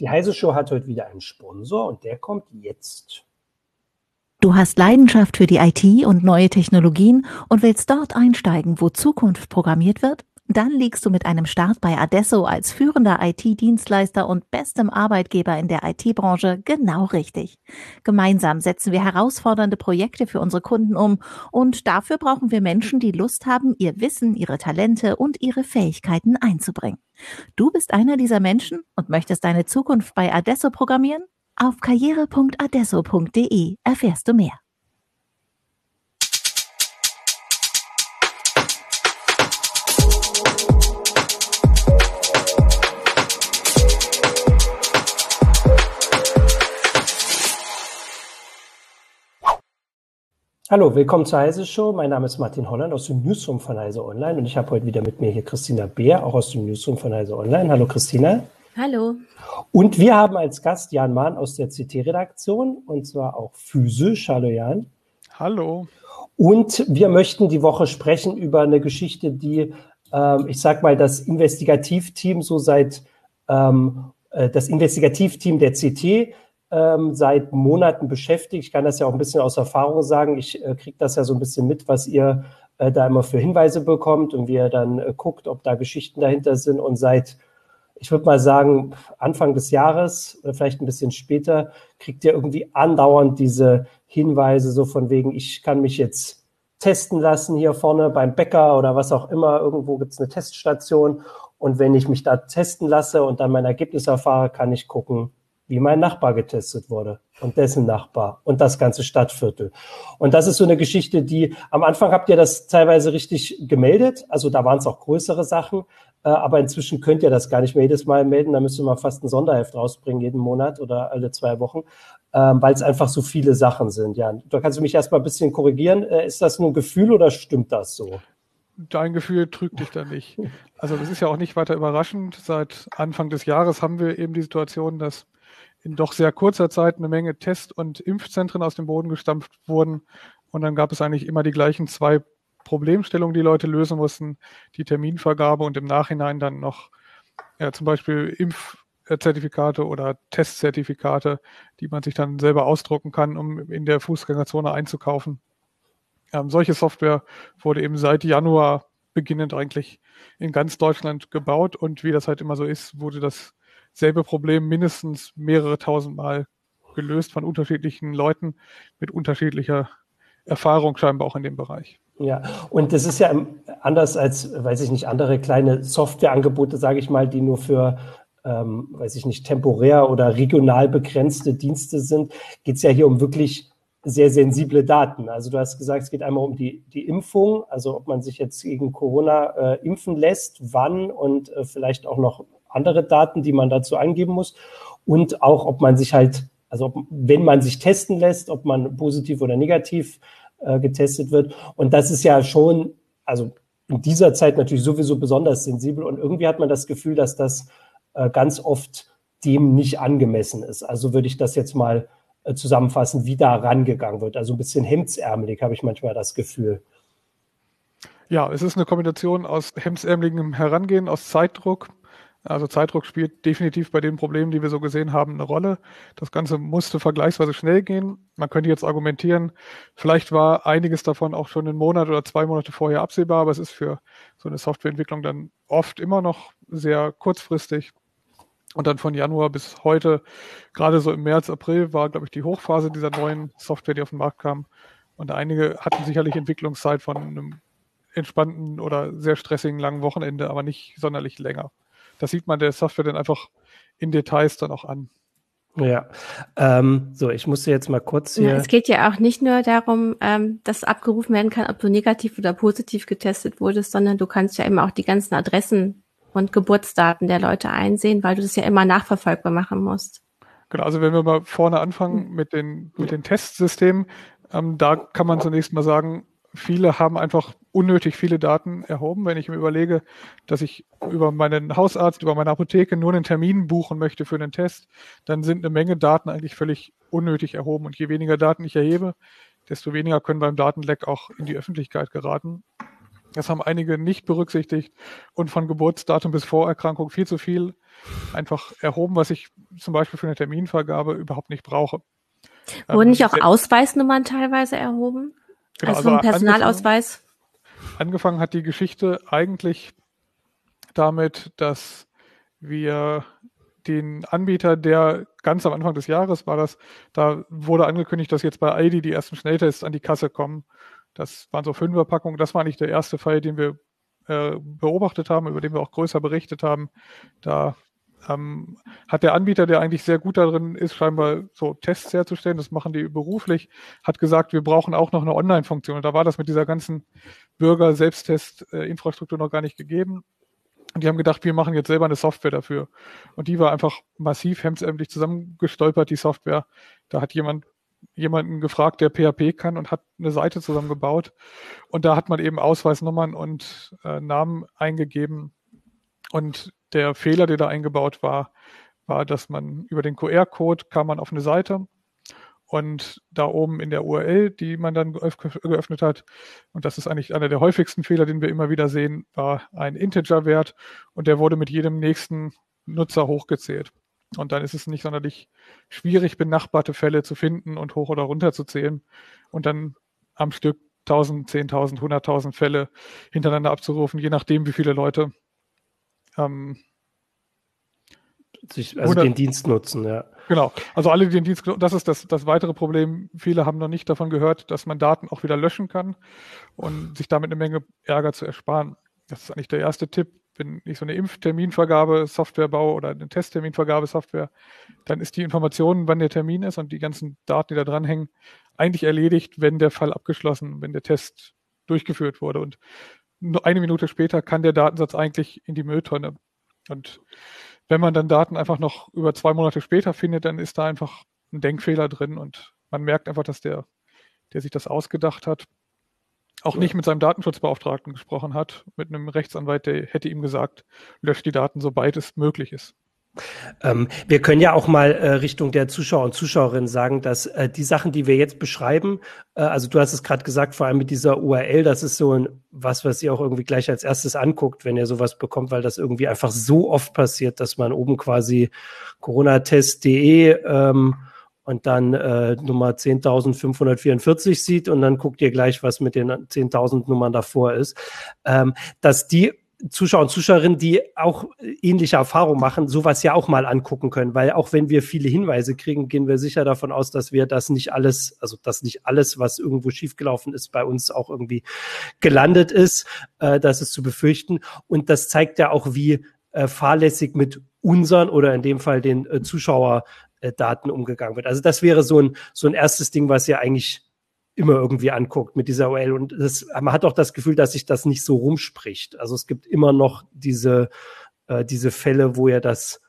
Die Heise Show hat heute wieder einen Sponsor und der kommt jetzt. Du hast Leidenschaft für die IT und neue Technologien und willst dort einsteigen, wo Zukunft programmiert wird? Dann liegst du mit einem Start bei Adesso als führender IT-Dienstleister und bestem Arbeitgeber in der IT-Branche genau richtig. Gemeinsam setzen wir herausfordernde Projekte für unsere Kunden um und dafür brauchen wir Menschen, die Lust haben, ihr Wissen, ihre Talente und ihre Fähigkeiten einzubringen. Du bist einer dieser Menschen und möchtest deine Zukunft bei Adesso programmieren? Auf karriere.adesso.de erfährst du mehr. Hallo, willkommen zur Heise Show. Mein Name ist Martin Holland aus dem Newsroom von Heise Online und ich habe heute wieder mit mir hier Christina Beer, auch aus dem Newsroom von Heise Online. Hallo Christina. Hallo. Und wir haben als Gast Jan Mahn aus der CT-Redaktion und zwar auch physisch. Hallo Jan. Hallo. Und wir möchten die Woche sprechen über eine Geschichte, die, ähm, ich sag mal, das Investigativteam so seit ähm, äh, das Investigativteam der CT ähm, seit Monaten beschäftigt. Ich kann das ja auch ein bisschen aus Erfahrung sagen. Ich äh, kriege das ja so ein bisschen mit, was ihr äh, da immer für Hinweise bekommt und wie ihr dann äh, guckt, ob da Geschichten dahinter sind. Und seit, ich würde mal sagen, Anfang des Jahres oder vielleicht ein bisschen später, kriegt ihr irgendwie andauernd diese Hinweise so von wegen, ich kann mich jetzt testen lassen hier vorne beim Bäcker oder was auch immer. Irgendwo gibt es eine Teststation. Und wenn ich mich da testen lasse und dann mein Ergebnis erfahre, kann ich gucken, wie mein Nachbar getestet wurde und dessen Nachbar und das ganze Stadtviertel. Und das ist so eine Geschichte, die am Anfang habt ihr das teilweise richtig gemeldet. Also da waren es auch größere Sachen. Äh, aber inzwischen könnt ihr das gar nicht mehr jedes Mal melden. Da müsst ihr mal fast ein Sonderheft rausbringen, jeden Monat oder alle zwei Wochen, ähm, weil es einfach so viele Sachen sind. Ja, da kannst du mich erstmal ein bisschen korrigieren. Äh, ist das nur ein Gefühl oder stimmt das so? Dein Gefühl trügt dich da nicht. Also das ist ja auch nicht weiter überraschend. Seit Anfang des Jahres haben wir eben die Situation, dass in doch sehr kurzer Zeit eine Menge Test- und Impfzentren aus dem Boden gestampft wurden. Und dann gab es eigentlich immer die gleichen zwei Problemstellungen, die Leute lösen mussten. Die Terminvergabe und im Nachhinein dann noch ja, zum Beispiel Impfzertifikate oder Testzertifikate, die man sich dann selber ausdrucken kann, um in der Fußgängerzone einzukaufen. Ähm, solche Software wurde eben seit Januar beginnend eigentlich in ganz Deutschland gebaut und wie das halt immer so ist, wurde das selbe Problem mindestens mehrere tausend Mal gelöst von unterschiedlichen Leuten mit unterschiedlicher Erfahrung scheinbar auch in dem Bereich. Ja, und das ist ja anders als, weiß ich nicht, andere kleine Softwareangebote, sage ich mal, die nur für, ähm, weiß ich nicht, temporär oder regional begrenzte Dienste sind, geht es ja hier um wirklich sehr sensible Daten. Also du hast gesagt, es geht einmal um die, die Impfung, also ob man sich jetzt gegen Corona äh, impfen lässt, wann und äh, vielleicht auch noch andere Daten, die man dazu eingeben muss. Und auch, ob man sich halt, also ob, wenn man sich testen lässt, ob man positiv oder negativ äh, getestet wird. Und das ist ja schon, also in dieser Zeit natürlich sowieso besonders sensibel. Und irgendwie hat man das Gefühl, dass das äh, ganz oft dem nicht angemessen ist. Also würde ich das jetzt mal äh, zusammenfassen, wie da rangegangen wird. Also ein bisschen hemdsärmelig habe ich manchmal das Gefühl. Ja, es ist eine Kombination aus hemdsärmeligem Herangehen, aus Zeitdruck, also Zeitdruck spielt definitiv bei den Problemen, die wir so gesehen haben, eine Rolle. Das Ganze musste vergleichsweise schnell gehen. Man könnte jetzt argumentieren, vielleicht war einiges davon auch schon einen Monat oder zwei Monate vorher absehbar, aber es ist für so eine Softwareentwicklung dann oft immer noch sehr kurzfristig. Und dann von Januar bis heute, gerade so im März, April, war, glaube ich, die Hochphase dieser neuen Software, die auf den Markt kam. Und einige hatten sicherlich Entwicklungszeit von einem entspannten oder sehr stressigen langen Wochenende, aber nicht sonderlich länger das sieht man der Software dann einfach in Details dann auch an. Ja, ähm, so, ich musste jetzt mal kurz hier. Ja, es geht ja auch nicht nur darum, ähm, dass abgerufen werden kann, ob du negativ oder positiv getestet wurdest, sondern du kannst ja immer auch die ganzen Adressen und Geburtsdaten der Leute einsehen, weil du das ja immer nachverfolgbar machen musst. Genau, also wenn wir mal vorne anfangen hm. mit den, mit den Testsystemen, ähm, da kann man zunächst mal sagen, viele haben einfach unnötig viele Daten erhoben. Wenn ich mir überlege, dass ich über meinen Hausarzt, über meine Apotheke nur einen Termin buchen möchte für einen Test, dann sind eine Menge Daten eigentlich völlig unnötig erhoben. Und je weniger Daten ich erhebe, desto weniger können beim Datenleck auch in die Öffentlichkeit geraten. Das haben einige nicht berücksichtigt und von Geburtsdatum bis Vorerkrankung viel zu viel einfach erhoben, was ich zum Beispiel für eine Terminvergabe überhaupt nicht brauche. Wurden ähm, nicht auch Ausweisnummern teilweise erhoben? Genau, also, also Personalausweis? Angefangen, angefangen hat die Geschichte eigentlich damit, dass wir den Anbieter, der ganz am Anfang des Jahres war das, da wurde angekündigt, dass jetzt bei ID die ersten Schnelltests an die Kasse kommen. Das waren so Fünferpackungen. Das war nicht der erste Fall, den wir äh, beobachtet haben, über den wir auch größer berichtet haben. Da ähm, hat der Anbieter, der eigentlich sehr gut darin ist, scheinbar so Tests herzustellen, das machen die beruflich, hat gesagt, wir brauchen auch noch eine Online-Funktion. Und da war das mit dieser ganzen Bürger-Selbsttest-Infrastruktur noch gar nicht gegeben. Und die haben gedacht, wir machen jetzt selber eine Software dafür. Und die war einfach massiv hemdsärmlich zusammengestolpert, die Software. Da hat jemand jemanden gefragt, der PHP kann und hat eine Seite zusammengebaut. Und da hat man eben Ausweisnummern und äh, Namen eingegeben. Und der Fehler, der da eingebaut war, war, dass man über den QR-Code kam man auf eine Seite und da oben in der URL, die man dann geöffnet hat, und das ist eigentlich einer der häufigsten Fehler, den wir immer wieder sehen, war ein Integer-Wert und der wurde mit jedem nächsten Nutzer hochgezählt. Und dann ist es nicht sonderlich schwierig, benachbarte Fälle zu finden und hoch oder runter zu zählen und dann am Stück 1000, 10.000, 100.000 Fälle hintereinander abzurufen, je nachdem, wie viele Leute ähm, sich, also 100, den Dienst nutzen, ja. Genau, also alle, die den Dienst das ist das, das weitere Problem. Viele haben noch nicht davon gehört, dass man Daten auch wieder löschen kann und sich damit eine Menge Ärger zu ersparen. Das ist eigentlich der erste Tipp. Wenn ich so eine Impfterminvergabe-Software baue oder eine Testterminvergabe-Software, dann ist die Information, wann der Termin ist und die ganzen Daten, die da dranhängen, eigentlich erledigt, wenn der Fall abgeschlossen, wenn der Test durchgeführt wurde. Und eine Minute später kann der Datensatz eigentlich in die Mülltonne. Und wenn man dann Daten einfach noch über zwei Monate später findet, dann ist da einfach ein Denkfehler drin und man merkt einfach, dass der, der sich das ausgedacht hat, auch ja. nicht mit seinem Datenschutzbeauftragten gesprochen hat, mit einem Rechtsanwalt, der hätte ihm gesagt, löscht die Daten, sobald es möglich ist. Ähm, wir können ja auch mal äh, Richtung der Zuschauer und Zuschauerinnen sagen, dass äh, die Sachen, die wir jetzt beschreiben, äh, also du hast es gerade gesagt, vor allem mit dieser URL, das ist so ein was, was ihr auch irgendwie gleich als erstes anguckt, wenn ihr sowas bekommt, weil das irgendwie einfach so oft passiert, dass man oben quasi coronatest.de ähm, und dann äh, Nummer 10.544 sieht und dann guckt ihr gleich, was mit den 10.000 Nummern davor ist, ähm, dass die Zuschauer und Zuschauerinnen, die auch ähnliche Erfahrungen machen, sowas ja auch mal angucken können, weil auch wenn wir viele Hinweise kriegen, gehen wir sicher davon aus, dass wir das nicht alles, also dass nicht alles, was irgendwo schiefgelaufen ist, bei uns auch irgendwie gelandet ist. Äh, das ist zu befürchten. Und das zeigt ja auch, wie äh, fahrlässig mit unseren oder in dem Fall den äh, Zuschauerdaten umgegangen wird. Also das wäre so ein, so ein erstes Ding, was ja eigentlich immer irgendwie anguckt mit dieser OL. Und das, man hat auch das Gefühl, dass sich das nicht so rumspricht. Also es gibt immer noch diese, äh, diese Fälle, wo er das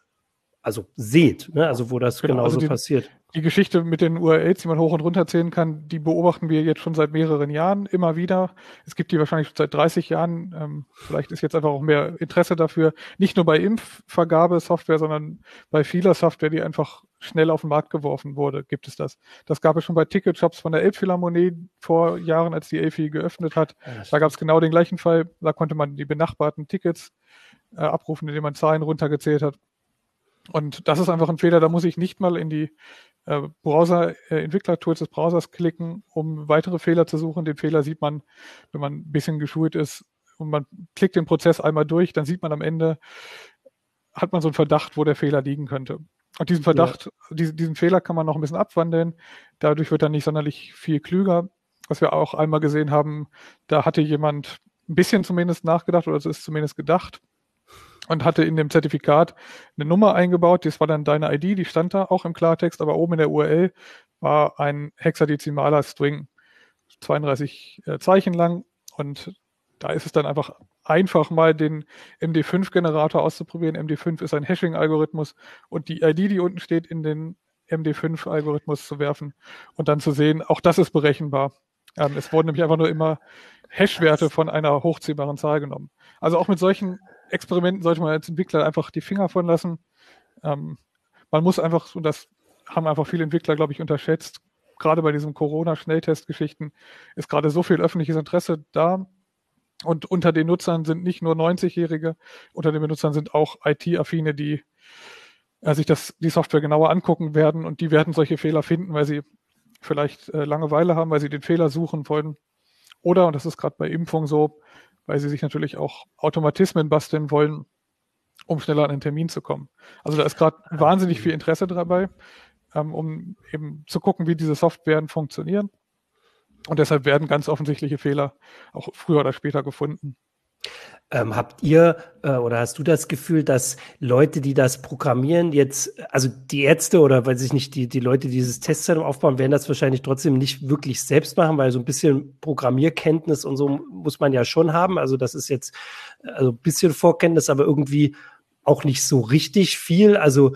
also seht, ne? also wo das genau, genauso also die, passiert die Geschichte mit den URLs, die man hoch und runter zählen kann, die beobachten wir jetzt schon seit mehreren Jahren immer wieder. Es gibt die wahrscheinlich schon seit 30 Jahren. Ähm, vielleicht ist jetzt einfach auch mehr Interesse dafür. Nicht nur bei Impfvergabesoftware, sondern bei vieler Software, die einfach schnell auf den Markt geworfen wurde, gibt es das. Das gab es schon bei Ticketshops von der Elbphilharmonie vor Jahren, als die Elfi geöffnet hat. Ja, da gab es genau den gleichen Fall. Da konnte man die benachbarten Tickets äh, abrufen, indem man Zahlen runtergezählt hat. Und das ist einfach ein Fehler, da muss ich nicht mal in die äh, Browser-Entwickler-Tools äh, des Browsers klicken, um weitere Fehler zu suchen. Den Fehler sieht man, wenn man ein bisschen geschult ist und man klickt den Prozess einmal durch, dann sieht man am Ende, hat man so einen Verdacht, wo der Fehler liegen könnte. Und diesen Verdacht, ja. diesen, diesen Fehler kann man noch ein bisschen abwandeln. Dadurch wird er nicht sonderlich viel klüger. Was wir auch einmal gesehen haben, da hatte jemand ein bisschen zumindest nachgedacht oder es ist zumindest gedacht und hatte in dem Zertifikat eine Nummer eingebaut. Das war dann deine ID, die stand da auch im Klartext, aber oben in der URL war ein hexadezimaler String, 32 äh, Zeichen lang. Und da ist es dann einfach einfach mal den MD5-Generator auszuprobieren. MD5 ist ein Hashing-Algorithmus und die ID, die unten steht, in den MD5-Algorithmus zu werfen und dann zu sehen, auch das ist berechenbar. Ähm, es wurden nämlich einfach nur immer Hash-Werte von einer hochziehbaren Zahl genommen. Also auch mit solchen Experimenten sollte man als Entwickler einfach die Finger von lassen. Ähm, man muss einfach, und das haben einfach viele Entwickler, glaube ich, unterschätzt, gerade bei diesen Corona-Schnelltestgeschichten ist gerade so viel öffentliches Interesse da. Und unter den Nutzern sind nicht nur 90-Jährige, unter den Benutzern sind auch IT-Affine, die äh, sich das, die Software genauer angucken werden und die werden solche Fehler finden, weil sie vielleicht äh, Langeweile haben, weil sie den Fehler suchen wollen. Oder, und das ist gerade bei Impfung so, weil sie sich natürlich auch Automatismen basteln wollen, um schneller an einen Termin zu kommen. Also da ist gerade wahnsinnig viel Interesse dabei, ähm, um eben zu gucken, wie diese Softwaren funktionieren. Und deshalb werden ganz offensichtliche Fehler auch früher oder später gefunden. Ähm, habt ihr äh, oder hast du das Gefühl, dass Leute, die das programmieren, jetzt, also die Ärzte oder weiß ich nicht, die, die Leute, die dieses Testzentrum aufbauen, werden das wahrscheinlich trotzdem nicht wirklich selbst machen, weil so ein bisschen Programmierkenntnis und so muss man ja schon haben. Also das ist jetzt also ein bisschen Vorkenntnis, aber irgendwie auch nicht so richtig viel. Also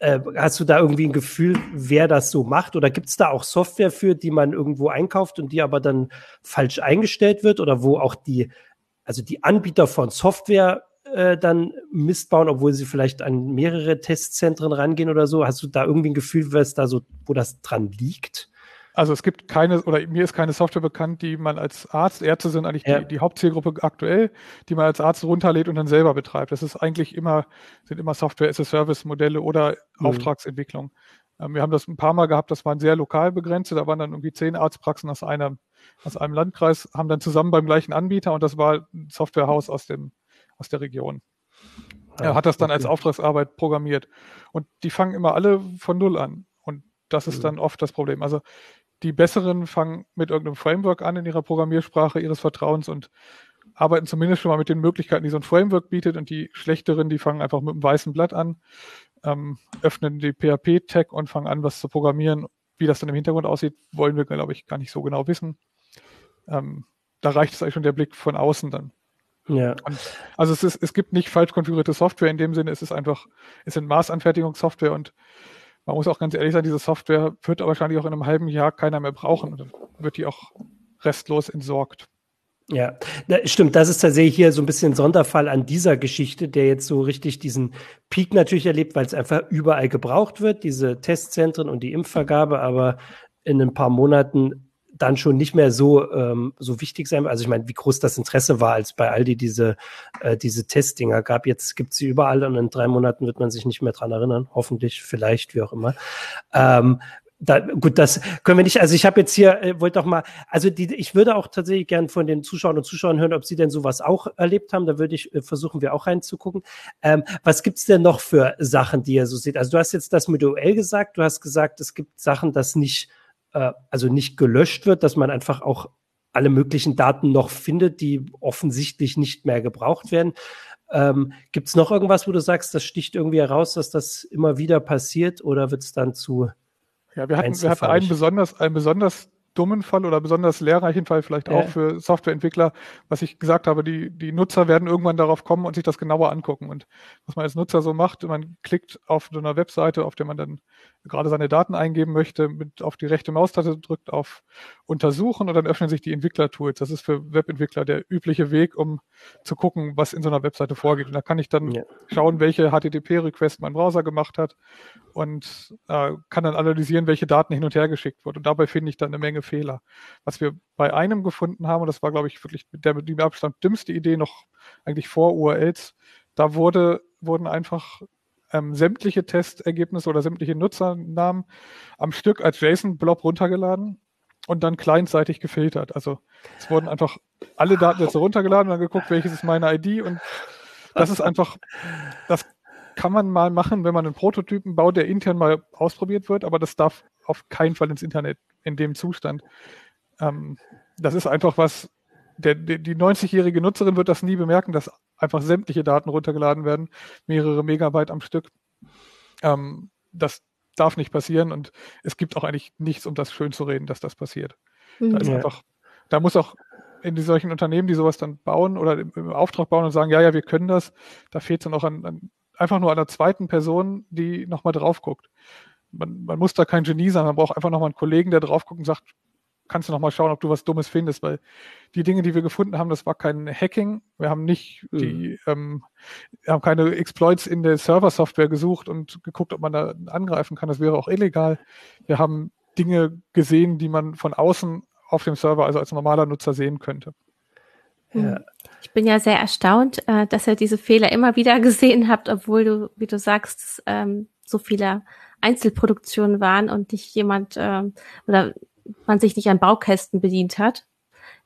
äh, hast du da irgendwie ein Gefühl, wer das so macht? Oder gibt es da auch Software für, die man irgendwo einkauft und die aber dann falsch eingestellt wird oder wo auch die also die Anbieter von Software äh, dann Mist bauen, obwohl sie vielleicht an mehrere Testzentren rangehen oder so? Hast du da irgendwie ein Gefühl, was da so, wo das dran liegt? Also es gibt keine, oder mir ist keine Software bekannt, die man als Arzt, Ärzte sind eigentlich ja. die, die, Hauptzielgruppe aktuell, die man als Arzt runterlädt und dann selber betreibt. Das ist eigentlich immer, sind immer Software-as-a-Service-Modelle oder mhm. Auftragsentwicklung. Ähm, wir haben das ein paar Mal gehabt, das waren sehr lokal begrenzt, da waren dann irgendwie zehn Arztpraxen aus einer aus einem Landkreis, haben dann zusammen beim gleichen Anbieter und das war ein Softwarehaus aus dem, aus der Region. Er hat das dann als Auftragsarbeit programmiert. Und die fangen immer alle von Null an. Und das ist mhm. dann oft das Problem. Also die Besseren fangen mit irgendeinem Framework an in ihrer Programmiersprache ihres Vertrauens und arbeiten zumindest schon mal mit den Möglichkeiten, die so ein Framework bietet. Und die Schlechteren, die fangen einfach mit einem weißen Blatt an, ähm, öffnen die PHP-Tag und fangen an, was zu programmieren. Wie das dann im Hintergrund aussieht, wollen wir, glaube ich, gar nicht so genau wissen ähm, da reicht es eigentlich schon der Blick von außen dann. Ja. Und also es, ist, es gibt nicht falsch konfigurierte Software in dem Sinne, es ist einfach, es sind Maßanfertigungssoftware und man muss auch ganz ehrlich sein, diese Software wird wahrscheinlich auch in einem halben Jahr keiner mehr brauchen und dann wird die auch restlos entsorgt. Ja, stimmt. Das ist tatsächlich hier so ein bisschen Sonderfall an dieser Geschichte, der jetzt so richtig diesen Peak natürlich erlebt, weil es einfach überall gebraucht wird, diese Testzentren und die Impfvergabe. Aber in ein paar Monaten dann schon nicht mehr so, ähm, so wichtig sein. Also ich meine, wie groß das Interesse war, als bei Aldi diese, äh, diese Testdinger gab. Jetzt gibt sie überall und in drei Monaten wird man sich nicht mehr dran erinnern. Hoffentlich, vielleicht, wie auch immer. Ähm, da, gut, das können wir nicht. Also ich habe jetzt hier, äh, wollte doch mal, also die, ich würde auch tatsächlich gern von den Zuschauern und Zuschauern hören, ob sie denn sowas auch erlebt haben. Da würde ich äh, versuchen, wir auch reinzugucken. Ähm, was gibt's denn noch für Sachen, die ihr so seht? Also du hast jetzt das mit OL gesagt, du hast gesagt, es gibt Sachen, das nicht äh, also nicht gelöscht wird, dass man einfach auch alle möglichen Daten noch findet, die offensichtlich nicht mehr gebraucht werden. Ähm, Gibt es noch irgendwas, wo du sagst, das sticht irgendwie heraus, dass das immer wieder passiert oder wird es dann zu? Ja, wir hatten, wir hatten einen besonders, einen besonders dummen Fall oder besonders lehrreichen Fall vielleicht auch für Softwareentwickler, was ich gesagt habe, die, die Nutzer werden irgendwann darauf kommen und sich das genauer angucken. Und was man als Nutzer so macht, man klickt auf so einer Webseite, auf der man dann gerade seine Daten eingeben möchte, mit auf die rechte Maustaste drückt auf Untersuchen und dann öffnen sich die Entwicklertools. Das ist für Webentwickler der übliche Weg, um zu gucken, was in so einer Webseite vorgeht. Und da kann ich dann ja. schauen, welche HTTP-Request mein Browser gemacht hat und äh, kann dann analysieren, welche Daten hin und her geschickt wurden. Und dabei finde ich dann eine Menge Fehler. Was wir bei einem gefunden haben, und das war, glaube ich, wirklich mit der mit dem Abstand dümmste Idee noch eigentlich vor URLs, da wurde, wurden einfach ähm, sämtliche Testergebnisse oder sämtliche Nutzernamen am Stück als JSON-Blob runtergeladen und dann clientseitig gefiltert. Also es wurden einfach alle Datensätze runtergeladen und dann geguckt, welches ist meine ID und das ist einfach, das kann man mal machen, wenn man einen Prototypen baut, der intern mal ausprobiert wird, aber das darf auf keinen Fall ins Internet in dem Zustand. Ähm, das ist einfach was, der, der, die 90-jährige Nutzerin wird das nie bemerken, dass einfach sämtliche Daten runtergeladen werden, mehrere Megabyte am Stück. Ähm, das darf nicht passieren und es gibt auch eigentlich nichts, um das schön zu reden, dass das passiert. Mhm. Da ist einfach, da muss auch in die solchen Unternehmen, die sowas dann bauen oder im, im, Auftrag bauen und sagen, ja, ja, wir können das, da fehlt es dann auch an, an, einfach nur an einer zweiten Person, die nochmal drauf guckt. Man, man muss da kein Genie sein, man braucht einfach nochmal einen Kollegen, der drauf guckt und sagt, kannst du noch mal schauen, ob du was Dummes findest, weil die Dinge, die wir gefunden haben, das war kein Hacking. Wir haben nicht mhm. die, ähm, wir haben keine Exploits in der Server-Software gesucht und geguckt, ob man da angreifen kann. Das wäre auch illegal. Wir haben Dinge gesehen, die man von außen auf dem Server, also als normaler Nutzer sehen könnte. Ja, Ich bin ja sehr erstaunt, äh, dass ihr diese Fehler immer wieder gesehen habt, obwohl du, wie du sagst, ähm, so viele Einzelproduktionen waren und nicht jemand ähm, oder man sich nicht an Baukästen bedient hat.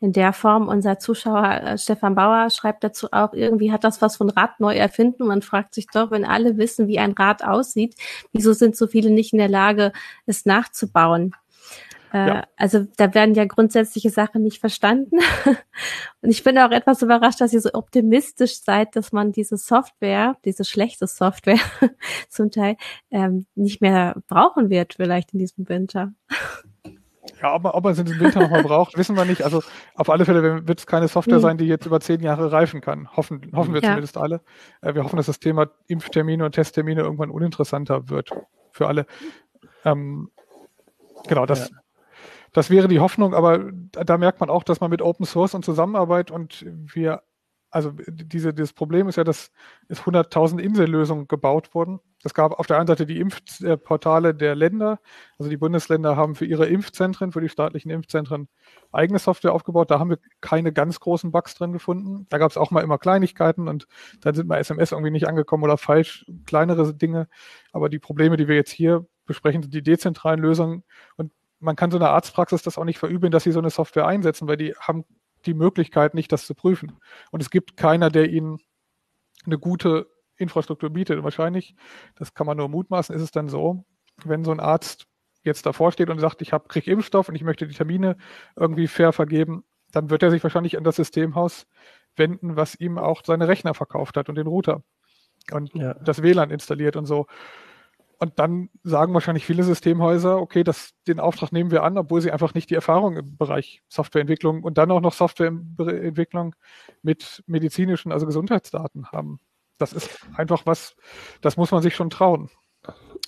In der Form. Unser Zuschauer äh, Stefan Bauer schreibt dazu auch, irgendwie hat das was von Rad neu erfinden. Man fragt sich doch, wenn alle wissen, wie ein Rad aussieht, wieso sind so viele nicht in der Lage, es nachzubauen? Äh, ja. Also da werden ja grundsätzliche Sachen nicht verstanden. Und ich bin auch etwas überrascht, dass ihr so optimistisch seid, dass man diese Software, diese schlechte Software zum Teil ähm, nicht mehr brauchen wird, vielleicht in diesem Winter. Ja, ob man, ob man es in diesem Winter nochmal braucht, wissen wir nicht. Also auf alle Fälle wird es keine Software mhm. sein, die jetzt über zehn Jahre reifen kann. Hoffen, hoffen wir ja. zumindest alle. Äh, wir hoffen, dass das Thema Impftermine und Testtermine irgendwann uninteressanter wird für alle. Ähm, genau, das, ja. Das wäre die Hoffnung, aber da merkt man auch, dass man mit Open Source und Zusammenarbeit und wir, also diese, dieses Problem ist ja, dass es 100.000 Insellösungen gebaut wurden. Es gab auf der einen Seite die Impfportale der Länder, also die Bundesländer haben für ihre Impfzentren, für die staatlichen Impfzentren eigene Software aufgebaut. Da haben wir keine ganz großen Bugs drin gefunden. Da gab es auch mal immer Kleinigkeiten und dann sind mal SMS irgendwie nicht angekommen oder falsch, kleinere Dinge. Aber die Probleme, die wir jetzt hier besprechen, sind die dezentralen Lösungen und man kann so einer Arztpraxis das auch nicht verübeln, dass sie so eine Software einsetzen, weil die haben die Möglichkeit nicht, das zu prüfen. Und es gibt keiner, der ihnen eine gute Infrastruktur bietet. Und wahrscheinlich, das kann man nur mutmaßen, ist es dann so, wenn so ein Arzt jetzt davor steht und sagt, ich habe krieg Impfstoff und ich möchte die Termine irgendwie fair vergeben, dann wird er sich wahrscheinlich an das Systemhaus wenden, was ihm auch seine Rechner verkauft hat und den Router und ja. das WLAN installiert und so. Und dann sagen wahrscheinlich viele Systemhäuser, okay, das, den Auftrag nehmen wir an, obwohl sie einfach nicht die Erfahrung im Bereich Softwareentwicklung und dann auch noch Softwareentwicklung mit medizinischen, also Gesundheitsdaten haben. Das ist einfach was, das muss man sich schon trauen.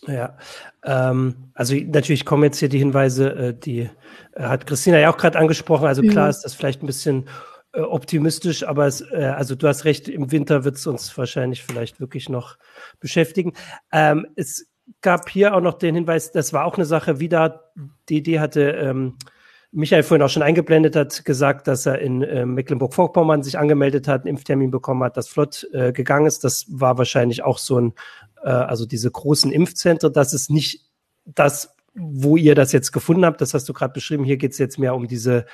Ja, ähm, also natürlich kommen jetzt hier die Hinweise, äh, die äh, hat Christina ja auch gerade angesprochen. Also klar mhm. ist das vielleicht ein bisschen äh, optimistisch, aber es, äh, also du hast recht, im Winter wird es uns wahrscheinlich vielleicht wirklich noch beschäftigen. Ähm, es gab hier auch noch den Hinweis, das war auch eine Sache, wieder die Idee hatte, ähm, Michael vorhin auch schon eingeblendet hat, gesagt, dass er in äh, Mecklenburg-Vorpommern sich angemeldet hat, einen Impftermin bekommen hat, das flott äh, gegangen ist. Das war wahrscheinlich auch so ein, äh, also diese großen Impfzentren, das ist nicht das, wo ihr das jetzt gefunden habt, das hast du gerade beschrieben. Hier geht es jetzt mehr um diese,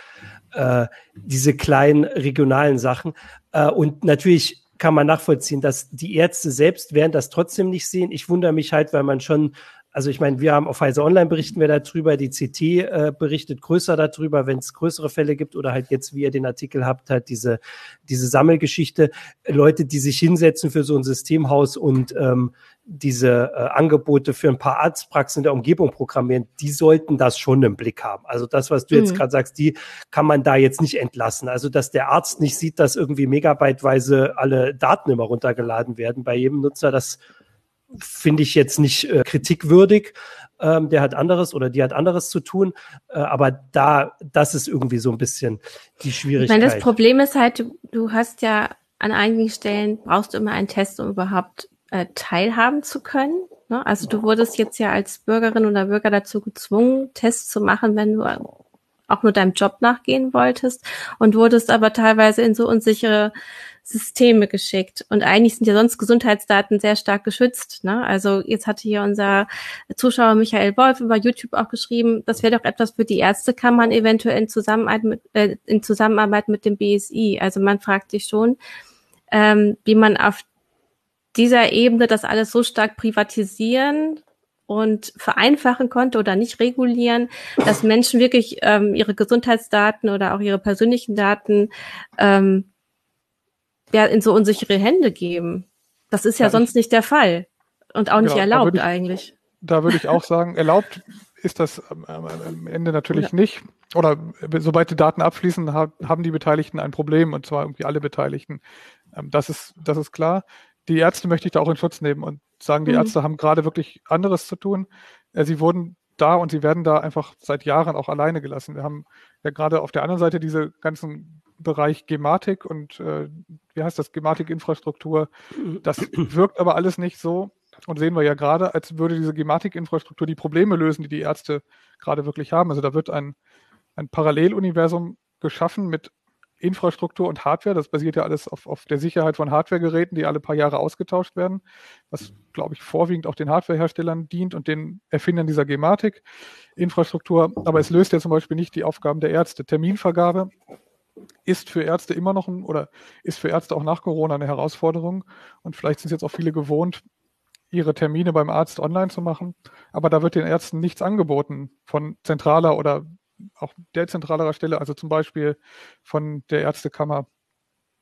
äh, diese kleinen regionalen Sachen. Äh, und natürlich kann man nachvollziehen, dass die Ärzte selbst werden das trotzdem nicht sehen. Ich wundere mich halt, weil man schon also ich meine, wir haben auf Heise Online berichten wir darüber, die CT äh, berichtet größer darüber, wenn es größere Fälle gibt oder halt jetzt, wie ihr den Artikel habt, halt diese, diese Sammelgeschichte, Leute, die sich hinsetzen für so ein Systemhaus und ähm, diese äh, Angebote für ein paar Arztpraxen in der Umgebung programmieren, die sollten das schon im Blick haben. Also das, was du mhm. jetzt gerade sagst, die kann man da jetzt nicht entlassen. Also dass der Arzt nicht sieht, dass irgendwie megabyteweise alle Daten immer runtergeladen werden bei jedem Nutzer, das finde ich jetzt nicht äh, kritikwürdig. Ähm, der hat anderes oder die hat anderes zu tun. Äh, aber da, das ist irgendwie so ein bisschen die Schwierigkeit. Ich meine, das Problem ist halt, du, du hast ja an einigen Stellen brauchst du immer einen Test, um überhaupt äh, teilhaben zu können. Ne? Also du wurdest jetzt ja als Bürgerin oder Bürger dazu gezwungen, Tests zu machen, wenn du auch nur deinem Job nachgehen wolltest und wurdest aber teilweise in so unsichere Systeme geschickt. Und eigentlich sind ja sonst Gesundheitsdaten sehr stark geschützt. Ne? Also jetzt hatte hier unser Zuschauer Michael Wolf über YouTube auch geschrieben, das wäre doch etwas für die Ärztekammern eventuell in Zusammenarbeit mit, äh, in Zusammenarbeit mit dem BSI. Also man fragt sich schon, ähm, wie man auf dieser Ebene das alles so stark privatisieren und vereinfachen konnte oder nicht regulieren, dass Menschen wirklich ähm, ihre Gesundheitsdaten oder auch ihre persönlichen Daten ähm, ja, in so unsichere Hände geben. Das ist ja, ja sonst nicht der Fall und auch nicht ja, erlaubt ich, eigentlich. Da würde ich auch sagen, erlaubt ist das am Ende natürlich ja. nicht. Oder sobald die Daten abfließen, haben die Beteiligten ein Problem und zwar irgendwie alle Beteiligten. Ähm, das ist, das ist klar. Die Ärzte möchte ich da auch in Schutz nehmen und sagen, die mhm. Ärzte haben gerade wirklich anderes zu tun. Äh, sie wurden da und sie werden da einfach seit Jahren auch alleine gelassen. Wir haben ja gerade auf der anderen Seite diese ganzen Bereich Gematik und äh, wie heißt das, Gematik-Infrastruktur. Das wirkt aber alles nicht so, und sehen wir ja gerade, als würde diese Gematik-Infrastruktur die Probleme lösen, die die Ärzte gerade wirklich haben. Also da wird ein, ein Paralleluniversum geschaffen mit Infrastruktur und Hardware. Das basiert ja alles auf, auf der Sicherheit von Hardwaregeräten, die alle paar Jahre ausgetauscht werden, was, glaube ich, vorwiegend auch den Hardwareherstellern dient und den Erfindern dieser Gematik. Infrastruktur, aber es löst ja zum Beispiel nicht die Aufgaben der Ärzte. Terminvergabe ist für Ärzte immer noch ein, oder ist für Ärzte auch nach Corona eine Herausforderung. Und vielleicht sind jetzt auch viele gewohnt, ihre Termine beim Arzt online zu machen. Aber da wird den Ärzten nichts angeboten von zentraler oder auch dezentralerer Stelle, also zum Beispiel von der Ärztekammer,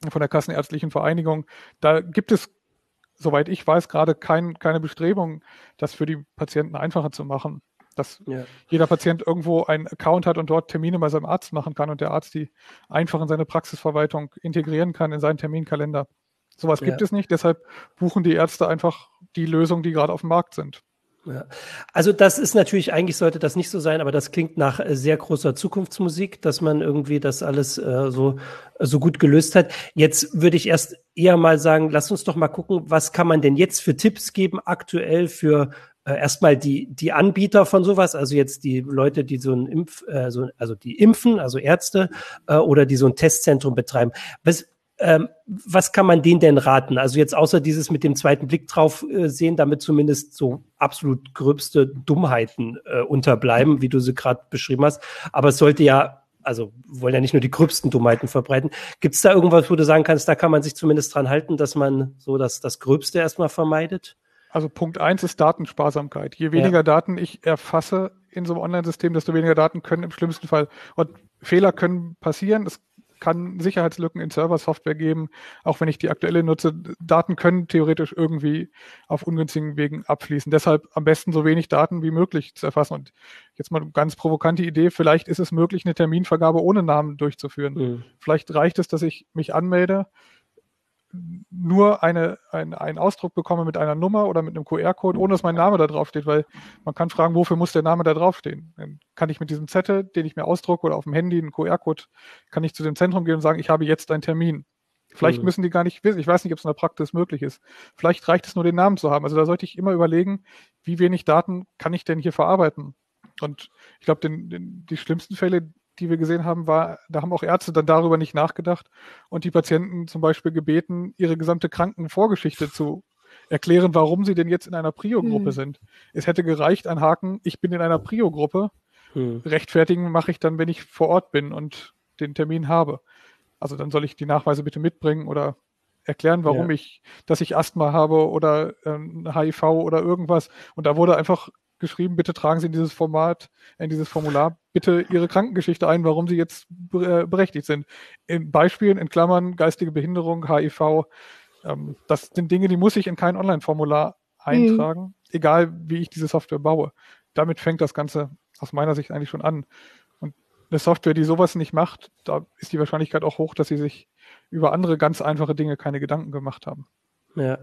von der Kassenärztlichen Vereinigung. Da gibt es, soweit ich weiß, gerade kein, keine Bestrebung, das für die Patienten einfacher zu machen. Dass ja. jeder Patient irgendwo einen Account hat und dort Termine bei seinem Arzt machen kann und der Arzt die einfach in seine Praxisverwaltung integrieren kann, in seinen Terminkalender. Sowas gibt ja. es nicht, deshalb buchen die Ärzte einfach die Lösungen, die gerade auf dem Markt sind. Ja. Also das ist natürlich, eigentlich sollte das nicht so sein, aber das klingt nach äh, sehr großer Zukunftsmusik, dass man irgendwie das alles äh, so, so gut gelöst hat. Jetzt würde ich erst eher mal sagen, lass uns doch mal gucken, was kann man denn jetzt für Tipps geben aktuell für äh, erstmal die, die Anbieter von sowas, also jetzt die Leute, die so ein Impf, äh, so, also die impfen, also Ärzte äh, oder die so ein Testzentrum betreiben. Was, ähm, was kann man denen denn raten? Also jetzt außer dieses mit dem zweiten Blick drauf äh, sehen, damit zumindest so absolut gröbste Dummheiten äh, unterbleiben, wie du sie gerade beschrieben hast. Aber es sollte ja, also wollen ja nicht nur die gröbsten Dummheiten verbreiten. Gibt es da irgendwas, wo du sagen kannst, da kann man sich zumindest dran halten, dass man so das, das Gröbste erstmal vermeidet? Also Punkt eins ist Datensparsamkeit. Je weniger ja. Daten ich erfasse in so einem Online-System, desto weniger Daten können im schlimmsten Fall und Fehler können passieren. Es kann Sicherheitslücken in Server-Software geben, auch wenn ich die aktuelle nutze. Daten können theoretisch irgendwie auf ungünstigen Wegen abfließen. Deshalb am besten so wenig Daten wie möglich zu erfassen. Und jetzt mal eine ganz provokante Idee, vielleicht ist es möglich, eine Terminvergabe ohne Namen durchzuführen. Mhm. Vielleicht reicht es, dass ich mich anmelde, nur eine, ein, einen Ausdruck bekomme mit einer Nummer oder mit einem QR-Code, ohne dass mein Name da drauf steht, weil man kann fragen, wofür muss der Name da draufstehen? Dann kann ich mit diesem Zettel, den ich mir ausdrucke oder auf dem Handy, einen QR-Code, kann ich zu dem Zentrum gehen und sagen, ich habe jetzt einen Termin. Vielleicht mhm. müssen die gar nicht wissen. Ich weiß nicht, ob es in der Praxis möglich ist. Vielleicht reicht es nur, den Namen zu haben. Also da sollte ich immer überlegen, wie wenig Daten kann ich denn hier verarbeiten? Und ich glaube, die schlimmsten Fälle, die wir gesehen haben, war, da haben auch Ärzte dann darüber nicht nachgedacht und die Patienten zum Beispiel gebeten, ihre gesamte Krankenvorgeschichte zu erklären, warum sie denn jetzt in einer Prio-Gruppe hm. sind. Es hätte gereicht, ein Haken, ich bin in einer Prio-Gruppe. Hm. Rechtfertigen mache ich dann, wenn ich vor Ort bin und den Termin habe. Also dann soll ich die Nachweise bitte mitbringen oder erklären, warum ja. ich, dass ich Asthma habe oder ähm, HIV oder irgendwas. Und da wurde einfach geschrieben, bitte tragen Sie in dieses Format, in dieses Formular bitte Ihre Krankengeschichte ein, warum Sie jetzt äh, berechtigt sind. In Beispielen, in Klammern, geistige Behinderung, HIV, ähm, das sind Dinge, die muss ich in kein Online-Formular eintragen, mhm. egal wie ich diese Software baue. Damit fängt das Ganze aus meiner Sicht eigentlich schon an. Und eine Software, die sowas nicht macht, da ist die Wahrscheinlichkeit auch hoch, dass sie sich über andere ganz einfache Dinge keine Gedanken gemacht haben. Ja,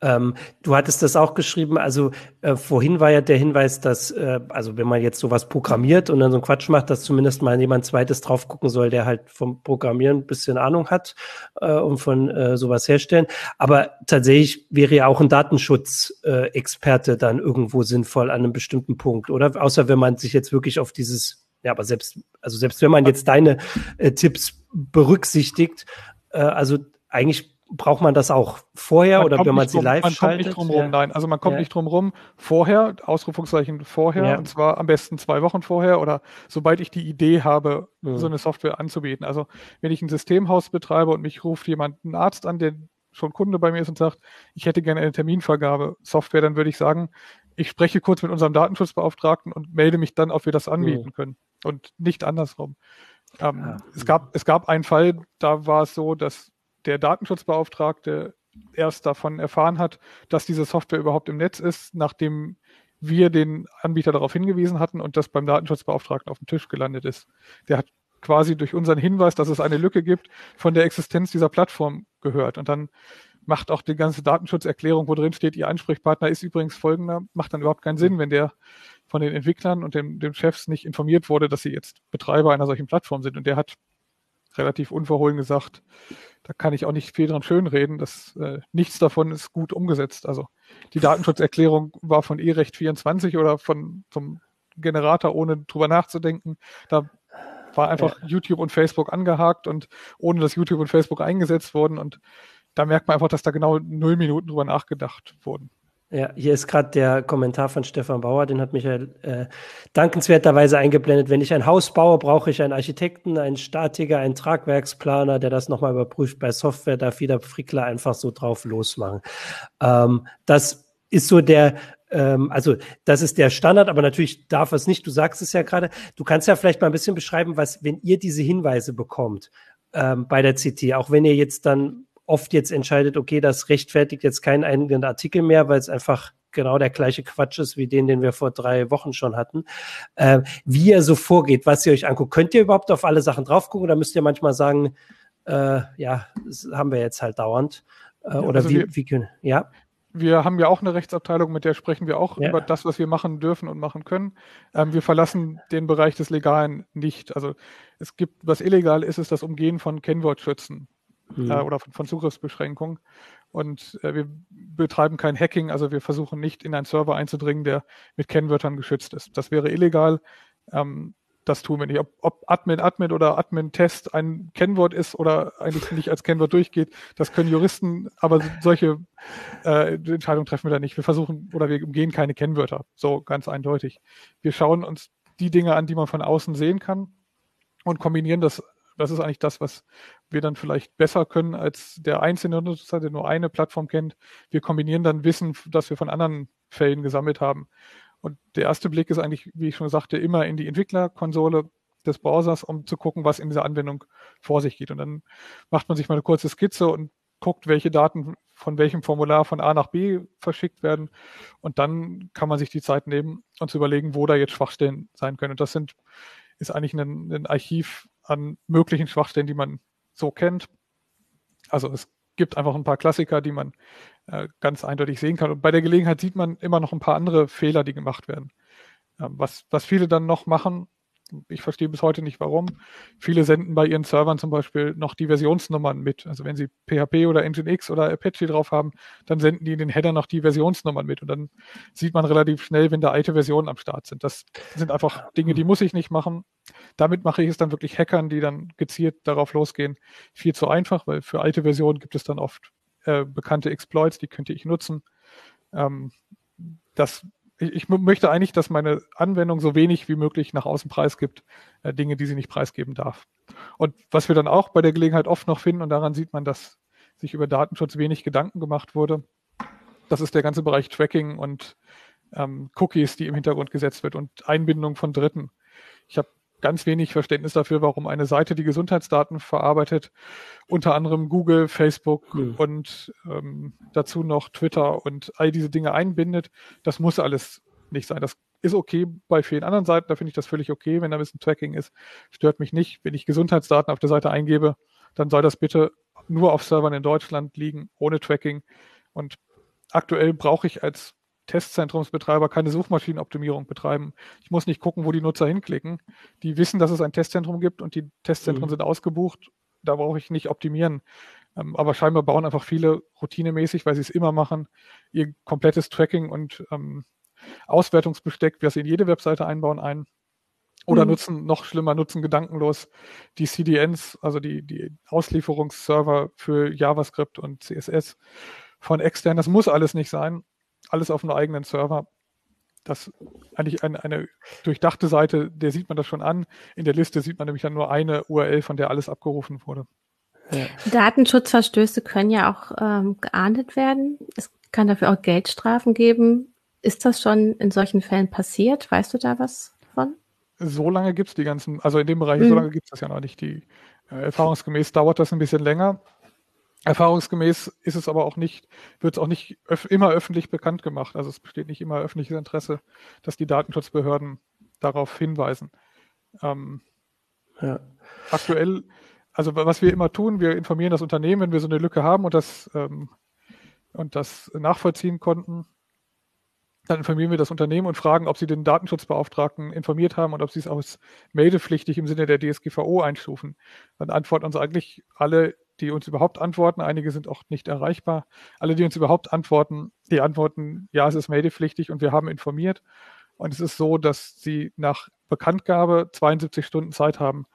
ähm, du hattest das auch geschrieben. Also äh, vorhin war ja der Hinweis, dass äh, also wenn man jetzt sowas programmiert und dann so einen Quatsch macht, dass zumindest mal jemand zweites drauf gucken soll, der halt vom Programmieren ein bisschen Ahnung hat äh, und von äh, sowas herstellen. Aber tatsächlich wäre ja auch ein Datenschutzexperte äh, dann irgendwo sinnvoll an einem bestimmten Punkt, oder? Außer wenn man sich jetzt wirklich auf dieses ja, aber selbst, also selbst wenn man jetzt deine äh, Tipps berücksichtigt, äh, also eigentlich braucht man das auch vorher man oder wenn man sie drum, live man schaltet? Man kommt nicht drum rum, ja. nein. Also man kommt ja. nicht drum rum. Vorher, Ausrufungszeichen vorher, ja. und zwar am besten zwei Wochen vorher oder sobald ich die Idee habe, mhm. so eine Software anzubieten. Also wenn ich ein Systemhaus betreibe und mich ruft jemand, ein Arzt an, der schon Kunde bei mir ist und sagt, ich hätte gerne eine Terminvergabe Software, dann würde ich sagen, ich spreche kurz mit unserem Datenschutzbeauftragten und melde mich dann, ob wir das anbieten mhm. können und nicht andersrum. Ähm, es, gab, es gab einen Fall, da war es so, dass der Datenschutzbeauftragte erst davon erfahren hat, dass diese Software überhaupt im Netz ist, nachdem wir den Anbieter darauf hingewiesen hatten und das beim Datenschutzbeauftragten auf dem Tisch gelandet ist. Der hat quasi durch unseren Hinweis, dass es eine Lücke gibt, von der Existenz dieser Plattform gehört. Und dann macht auch die ganze Datenschutzerklärung, wo drin steht, Ihr Ansprechpartner ist übrigens folgender, macht dann überhaupt keinen Sinn, wenn der von den Entwicklern und dem, dem Chefs nicht informiert wurde, dass sie jetzt Betreiber einer solchen Plattform sind. Und der hat relativ unverhohlen gesagt, da kann ich auch nicht viel dran schönreden, dass äh, nichts davon ist gut umgesetzt. Also die Datenschutzerklärung war von E-Recht 24 oder von vom Generator, ohne drüber nachzudenken. Da war einfach ja. YouTube und Facebook angehakt und ohne dass YouTube und Facebook eingesetzt wurden. Und da merkt man einfach, dass da genau null Minuten drüber nachgedacht wurden. Ja, hier ist gerade der Kommentar von Stefan Bauer, den hat Michael äh, dankenswerterweise eingeblendet. Wenn ich ein Haus baue, brauche ich einen Architekten, einen Statiker, einen Tragwerksplaner, der das nochmal überprüft. Bei Software darf jeder Frickler einfach so drauf losmachen. Ähm, das ist so der, ähm, also das ist der Standard, aber natürlich darf es nicht. Du sagst es ja gerade. Du kannst ja vielleicht mal ein bisschen beschreiben, was, wenn ihr diese Hinweise bekommt ähm, bei der CT, auch wenn ihr jetzt dann oft jetzt entscheidet, okay, das rechtfertigt jetzt keinen eigenen Artikel mehr, weil es einfach genau der gleiche Quatsch ist wie den, den wir vor drei Wochen schon hatten. Äh, wie ihr so vorgeht, was ihr euch anguckt. Könnt ihr überhaupt auf alle Sachen drauf gucken oder müsst ihr manchmal sagen, äh, ja, das haben wir jetzt halt dauernd? Äh, ja, oder also wie, wir, wie können, ja? Wir haben ja auch eine Rechtsabteilung, mit der sprechen wir auch ja. über das, was wir machen dürfen und machen können. Ähm, wir verlassen den Bereich des Legalen nicht. Also es gibt, was illegal ist, ist das Umgehen von Kennwortschützen mhm. äh, oder von, von Zugriffsbeschränkungen. Und äh, wir betreiben kein Hacking, also wir versuchen nicht in einen Server einzudringen, der mit Kennwörtern geschützt ist. Das wäre illegal. Ähm, das tun wir nicht. Ob, ob Admin, Admin oder Admin-Test ein Kennwort ist oder eigentlich nicht als Kennwort durchgeht, das können Juristen, aber solche äh, Entscheidungen treffen wir da nicht. Wir versuchen oder wir umgehen keine Kennwörter. So ganz eindeutig. Wir schauen uns die Dinge an, die man von außen sehen kann und kombinieren das das ist eigentlich das, was wir dann vielleicht besser können als der einzelne Nutzer, der nur eine Plattform kennt. Wir kombinieren dann Wissen, das wir von anderen Fällen gesammelt haben. Und der erste Blick ist eigentlich, wie ich schon sagte, immer in die Entwicklerkonsole des Browsers, um zu gucken, was in dieser Anwendung vor sich geht. Und dann macht man sich mal eine kurze Skizze und guckt, welche Daten von welchem Formular von A nach B verschickt werden. Und dann kann man sich die Zeit nehmen und zu überlegen, wo da jetzt Schwachstellen sein können. Und das sind, ist eigentlich ein, ein Archiv an möglichen Schwachstellen, die man so kennt. Also es gibt einfach ein paar Klassiker, die man äh, ganz eindeutig sehen kann. Und bei der Gelegenheit sieht man immer noch ein paar andere Fehler, die gemacht werden. Ähm, was, was viele dann noch machen, ich verstehe bis heute nicht warum. Viele senden bei ihren Servern zum Beispiel noch die Versionsnummern mit. Also wenn sie PHP oder Nginx oder Apache drauf haben, dann senden die in den Header noch die Versionsnummern mit. Und dann sieht man relativ schnell, wenn da alte Versionen am Start sind. Das sind einfach Dinge, die muss ich nicht machen. Damit mache ich es dann wirklich Hackern, die dann gezielt darauf losgehen, viel zu einfach, weil für alte Versionen gibt es dann oft äh, bekannte Exploits, die könnte ich nutzen. Ähm, das ich, ich möchte eigentlich, dass meine Anwendung so wenig wie möglich nach außen preisgibt, äh, Dinge, die sie nicht preisgeben darf. Und was wir dann auch bei der Gelegenheit oft noch finden, und daran sieht man, dass sich über Datenschutz wenig Gedanken gemacht wurde, das ist der ganze Bereich Tracking und ähm, Cookies, die im Hintergrund gesetzt wird und Einbindung von Dritten. Ich habe ganz wenig Verständnis dafür, warum eine Seite, die Gesundheitsdaten verarbeitet, unter anderem Google, Facebook mhm. und ähm, dazu noch Twitter und all diese Dinge einbindet. Das muss alles nicht sein. Das ist okay bei vielen anderen Seiten, da finde ich das völlig okay, wenn da ein bisschen Tracking ist. Stört mich nicht. Wenn ich Gesundheitsdaten auf der Seite eingebe, dann soll das bitte nur auf Servern in Deutschland liegen, ohne Tracking. Und aktuell brauche ich als Testzentrumsbetreiber keine Suchmaschinenoptimierung betreiben. Ich muss nicht gucken, wo die Nutzer hinklicken. Die wissen, dass es ein Testzentrum gibt und die Testzentren mhm. sind ausgebucht. Da brauche ich nicht optimieren. Ähm, aber scheinbar bauen einfach viele routinemäßig, weil sie es immer machen, ihr komplettes Tracking und ähm, Auswertungsbesteck, was sie in jede Webseite einbauen, ein. Oder mhm. nutzen, noch schlimmer, nutzen gedankenlos die CDNs, also die, die Auslieferungsserver für JavaScript und CSS von extern. Das muss alles nicht sein alles auf einem eigenen Server. Das eigentlich eine, eine durchdachte Seite, der sieht man das schon an. In der Liste sieht man nämlich dann nur eine URL, von der alles abgerufen wurde. Ja. Datenschutzverstöße können ja auch ähm, geahndet werden. Es kann dafür auch Geldstrafen geben. Ist das schon in solchen Fällen passiert? Weißt du da was von? So lange gibt es die ganzen, also in dem Bereich, mhm. so lange gibt es das ja noch nicht. Die, äh, erfahrungsgemäß dauert das ein bisschen länger. Erfahrungsgemäß ist es aber auch nicht, wird es auch nicht öf immer öffentlich bekannt gemacht. Also es besteht nicht immer öffentliches Interesse, dass die Datenschutzbehörden darauf hinweisen. Ähm, ja. Aktuell, also was wir immer tun, wir informieren das Unternehmen, wenn wir so eine Lücke haben und das, ähm, und das nachvollziehen konnten, dann informieren wir das Unternehmen und fragen, ob sie den Datenschutzbeauftragten informiert haben und ob sie es als meldepflichtig im Sinne der DSGVO einstufen. Dann antworten uns eigentlich alle die uns überhaupt antworten. Einige sind auch nicht erreichbar. Alle, die uns überhaupt antworten, die antworten, ja, es ist meldepflichtig und wir haben informiert. Und es ist so, dass sie nach Bekanntgabe 72 Stunden Zeit haben,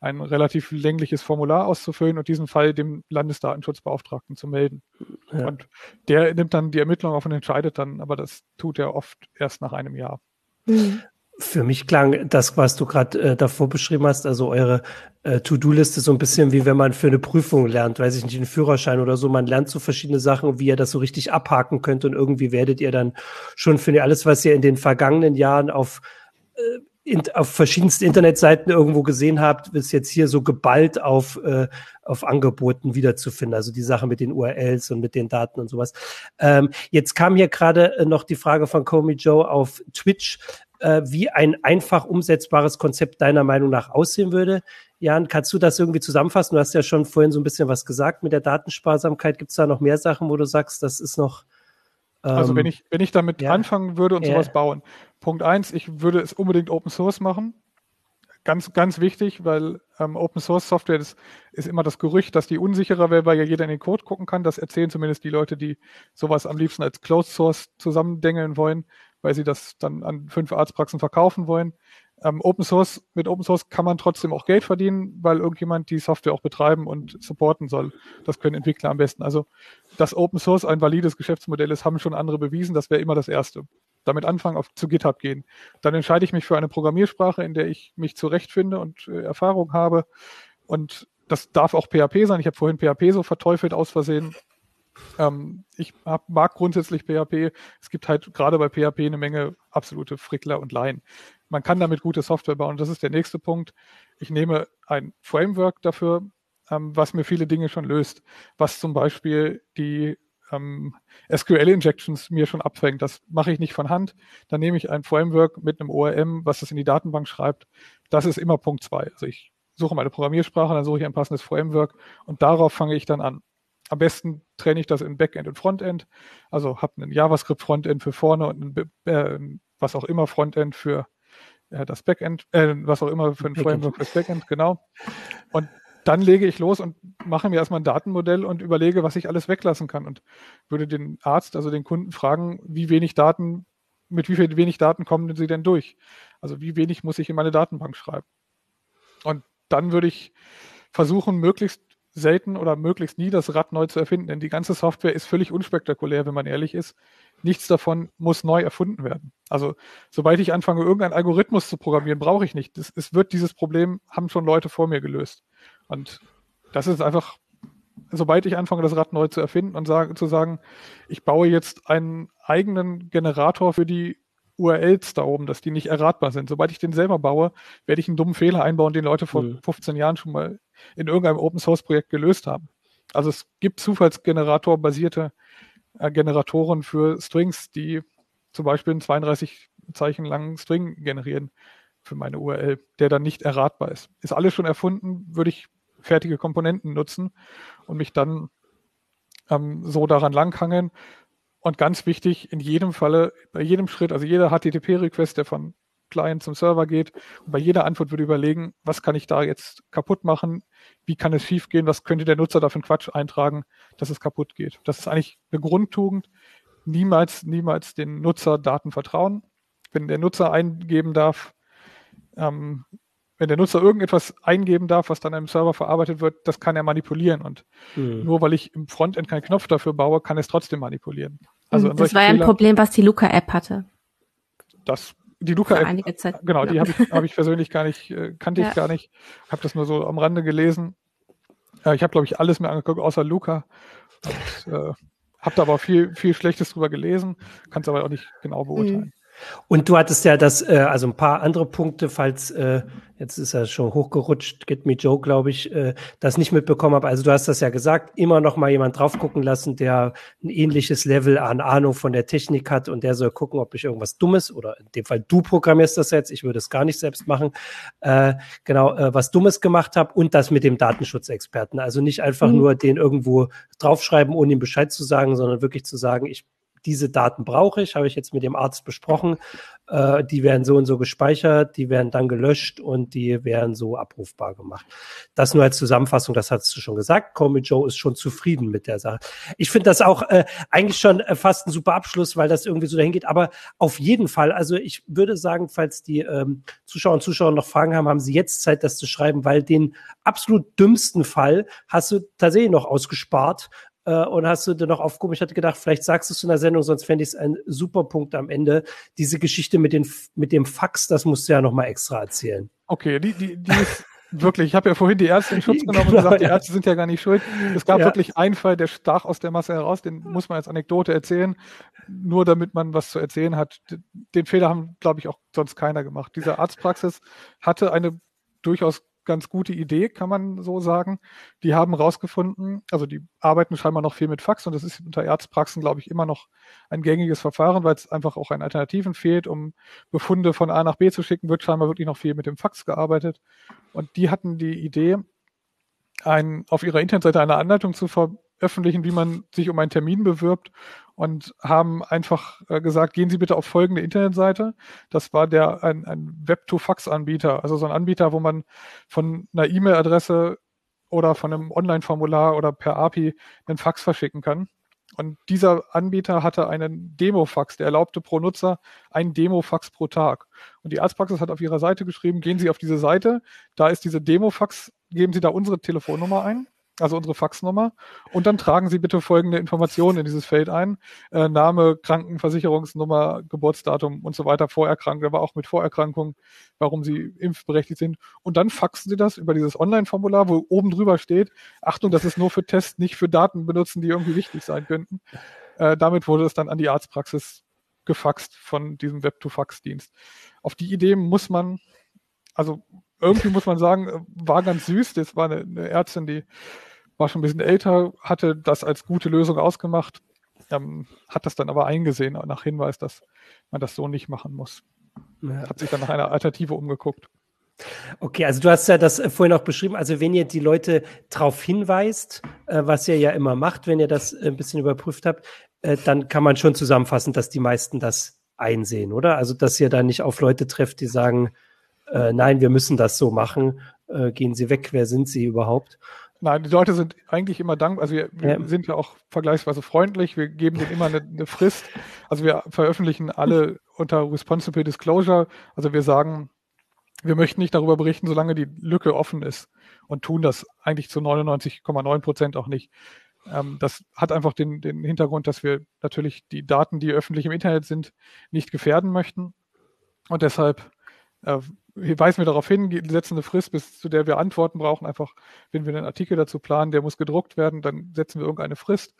ein relativ längliches Formular auszufüllen und diesen Fall dem Landesdatenschutzbeauftragten zu melden. Ja. Und der nimmt dann die Ermittlung auf und entscheidet dann, aber das tut er oft erst nach einem Jahr. Mhm. Für mich klang das, was du gerade äh, davor beschrieben hast, also eure äh, To-Do-Liste so ein bisschen wie wenn man für eine Prüfung lernt, weiß ich nicht, einen Führerschein oder so. Man lernt so verschiedene Sachen, wie ihr das so richtig abhaken könnt und irgendwie werdet ihr dann schon für alles, was ihr in den vergangenen Jahren auf äh, in, auf verschiedensten Internetseiten irgendwo gesehen habt, ist jetzt hier so geballt auf, äh, auf Angeboten wiederzufinden. Also die Sache mit den URLs und mit den Daten und sowas. Ähm, jetzt kam hier gerade äh, noch die Frage von Comey Joe auf Twitch äh, wie ein einfach umsetzbares Konzept deiner Meinung nach aussehen würde. Jan, kannst du das irgendwie zusammenfassen? Du hast ja schon vorhin so ein bisschen was gesagt mit der Datensparsamkeit. Gibt es da noch mehr Sachen, wo du sagst, das ist noch. Ähm, also wenn ich, wenn ich damit ja. anfangen würde und ja. sowas bauen. Punkt eins, ich würde es unbedingt Open Source machen. Ganz, ganz wichtig, weil ähm, Open Source Software ist, ist immer das Gerücht, dass die unsicherer wäre, weil ja jeder in den Code gucken kann. Das erzählen zumindest die Leute, die sowas am liebsten als Closed Source zusammendengeln wollen weil sie das dann an fünf Arztpraxen verkaufen wollen. Ähm, Open Source, mit Open Source kann man trotzdem auch Geld verdienen, weil irgendjemand die Software auch betreiben und supporten soll. Das können Entwickler am besten. Also, dass Open Source ein valides Geschäftsmodell ist, haben schon andere bewiesen. Das wäre immer das Erste. Damit anfangen, auf, zu GitHub gehen. Dann entscheide ich mich für eine Programmiersprache, in der ich mich zurechtfinde und äh, Erfahrung habe. Und das darf auch PHP sein. Ich habe vorhin PHP so verteufelt aus Versehen. Ähm, ich hab, mag grundsätzlich PHP. Es gibt halt gerade bei PHP eine Menge absolute Frickler und Laien. Man kann damit gute Software bauen. Das ist der nächste Punkt. Ich nehme ein Framework dafür, ähm, was mir viele Dinge schon löst, was zum Beispiel die ähm, SQL-Injections mir schon abfängt. Das mache ich nicht von Hand. Dann nehme ich ein Framework mit einem ORM, was das in die Datenbank schreibt. Das ist immer Punkt zwei. Also ich suche meine Programmiersprache, dann suche ich ein passendes Framework und darauf fange ich dann an. Am besten trenne ich das in Backend und Frontend. Also habe ein JavaScript-Frontend für vorne und ein, äh, was auch immer Frontend für äh, das Backend, äh, was auch immer für ein Framework fürs Backend, genau. Und dann lege ich los und mache mir erstmal ein Datenmodell und überlege, was ich alles weglassen kann und würde den Arzt, also den Kunden fragen, wie wenig Daten, mit wie viel wenig Daten kommen sie denn durch? Also wie wenig muss ich in meine Datenbank schreiben? Und dann würde ich versuchen, möglichst selten oder möglichst nie das Rad neu zu erfinden, denn die ganze Software ist völlig unspektakulär, wenn man ehrlich ist. Nichts davon muss neu erfunden werden. Also sobald ich anfange, irgendeinen Algorithmus zu programmieren, brauche ich nicht. Es wird dieses Problem, haben schon Leute vor mir gelöst. Und das ist einfach, sobald ich anfange, das Rad neu zu erfinden und sage, zu sagen, ich baue jetzt einen eigenen Generator für die URLs da oben, dass die nicht erratbar sind. Sobald ich den selber baue, werde ich einen dummen Fehler einbauen, den Leute vor mhm. 15 Jahren schon mal in irgendeinem Open Source Projekt gelöst haben. Also es gibt Zufallsgenerator-basierte äh, Generatoren für Strings, die zum Beispiel einen 32 Zeichen langen String generieren für meine URL, der dann nicht erratbar ist. Ist alles schon erfunden, würde ich fertige Komponenten nutzen und mich dann ähm, so daran langhangeln und ganz wichtig, in jedem Falle, bei jedem Schritt, also jeder HTTP-Request, der von Client zum Server geht, und bei jeder Antwort würde überlegen, was kann ich da jetzt kaputt machen? Wie kann es schiefgehen? Was könnte der Nutzer da für einen Quatsch eintragen, dass es kaputt geht? Das ist eigentlich eine Grundtugend. Niemals, niemals den Nutzer Daten vertrauen. Wenn der Nutzer eingeben darf, ähm, wenn der Nutzer irgendetwas eingeben darf, was dann im Server verarbeitet wird, das kann er manipulieren. Und mhm. nur weil ich im Frontend keinen Knopf dafür baue, kann er es trotzdem manipulieren. Also das war ja ein Problem, was die Luca-App hatte. Das, die Luca-App, genau, die habe ich, hab ich persönlich gar nicht, äh, kannte ja. ich gar nicht, habe das nur so am Rande gelesen. Äh, ich habe, glaube ich, alles mir angeguckt, außer Luca. Und, äh, habe da aber viel, viel Schlechtes drüber gelesen, kann es aber auch nicht genau beurteilen. Mhm. Und du hattest ja das, äh, also ein paar andere Punkte, falls äh, jetzt ist er schon hochgerutscht, Get Me Joe, glaube ich, äh, das nicht mitbekommen habe. Also du hast das ja gesagt, immer noch mal jemand drauf gucken lassen, der ein ähnliches Level an Ahnung von der Technik hat und der soll gucken, ob ich irgendwas Dummes oder in dem Fall du programmierst das jetzt, ich würde es gar nicht selbst machen, äh, genau, äh, was Dummes gemacht habe und das mit dem Datenschutzexperten. Also nicht einfach mhm. nur den irgendwo draufschreiben, ohne ihm Bescheid zu sagen, sondern wirklich zu sagen, ich diese Daten brauche ich, habe ich jetzt mit dem Arzt besprochen, äh, die werden so und so gespeichert, die werden dann gelöscht und die werden so abrufbar gemacht. Das nur als Zusammenfassung, das hast du schon gesagt. Comey Joe ist schon zufrieden mit der Sache. Ich finde das auch äh, eigentlich schon äh, fast ein super Abschluss, weil das irgendwie so dahin geht. Aber auf jeden Fall, also ich würde sagen, falls die ähm, Zuschauer und Zuschauer noch Fragen haben, haben sie jetzt Zeit, das zu schreiben, weil den absolut dümmsten Fall hast du tatsächlich noch ausgespart äh, und hast du dir noch aufgehoben. Ich hatte gedacht, vielleicht sagst du es in der Sendung, sonst fände ich es ein super Punkt am Ende. Diese Geschichte mit, den, mit dem Fax, das musst du ja noch mal extra erzählen. Okay, die, die, die ist wirklich, ich habe ja vorhin die Ärzte in Schutz genommen genau, und gesagt, die Ärzte sind ja gar nicht schuld. Es gab ja. wirklich einen Fall, der stach aus der Masse heraus, den muss man als Anekdote erzählen, nur damit man was zu erzählen hat. Den Fehler haben, glaube ich, auch sonst keiner gemacht. Diese Arztpraxis hatte eine durchaus ganz gute Idee, kann man so sagen. Die haben rausgefunden, also die arbeiten scheinbar noch viel mit Fax und das ist unter Ärztpraxen, glaube ich, immer noch ein gängiges Verfahren, weil es einfach auch an Alternativen fehlt, um Befunde von A nach B zu schicken, wird scheinbar wirklich noch viel mit dem Fax gearbeitet. Und die hatten die Idee, ein, auf ihrer Internetseite eine Anleitung zu veröffentlichen, wie man sich um einen Termin bewirbt und haben einfach äh, gesagt, gehen Sie bitte auf folgende Internetseite. Das war der ein, ein Web-to-Fax-Anbieter, also so ein Anbieter, wo man von einer E-Mail-Adresse oder von einem Online-Formular oder per API einen Fax verschicken kann. Und dieser Anbieter hatte einen Demo-Fax, der erlaubte pro Nutzer einen Demo-Fax pro Tag. Und die Arztpraxis hat auf ihrer Seite geschrieben, gehen Sie auf diese Seite, da ist diese Demo-Fax, geben Sie da unsere Telefonnummer ein also unsere Faxnummer. Und dann tragen Sie bitte folgende Informationen in dieses Feld ein. Äh, Name, Krankenversicherungsnummer, Geburtsdatum und so weiter, Vorerkrankung, aber auch mit Vorerkrankung, warum Sie impfberechtigt sind. Und dann faxen Sie das über dieses Online-Formular, wo oben drüber steht, Achtung, das ist nur für Tests, nicht für Daten benutzen, die irgendwie wichtig sein könnten. Äh, damit wurde es dann an die Arztpraxis gefaxt von diesem Web-to-Fax-Dienst. Auf die Idee muss man, also irgendwie muss man sagen, war ganz süß. Das war eine, eine, Ärztin, die war schon ein bisschen älter, hatte das als gute Lösung ausgemacht, ähm, hat das dann aber eingesehen nach Hinweis, dass man das so nicht machen muss. Ja. Hat sich dann nach einer Alternative umgeguckt. Okay, also du hast ja das äh, vorhin auch beschrieben. Also wenn ihr die Leute darauf hinweist, äh, was ihr ja immer macht, wenn ihr das äh, ein bisschen überprüft habt, äh, dann kann man schon zusammenfassen, dass die meisten das einsehen, oder? Also dass ihr da nicht auf Leute trefft, die sagen, äh, nein, wir müssen das so machen, äh, gehen Sie weg, wer sind Sie überhaupt? Nein, die Leute sind eigentlich immer dankbar. Also wir, wir ja. sind ja auch vergleichsweise freundlich. Wir geben denen immer eine, eine, Frist. Also wir veröffentlichen alle unter Responsible Disclosure. Also wir sagen, wir möchten nicht darüber berichten, solange die Lücke offen ist und tun das eigentlich zu 99,9 Prozent auch nicht. Ähm, das hat einfach den, den Hintergrund, dass wir natürlich die Daten, die öffentlich im Internet sind, nicht gefährden möchten. Und deshalb äh, weisen wir darauf hin, setzen eine Frist, bis zu der wir Antworten brauchen. Einfach, wenn wir einen Artikel dazu planen, der muss gedruckt werden, dann setzen wir irgendeine Frist.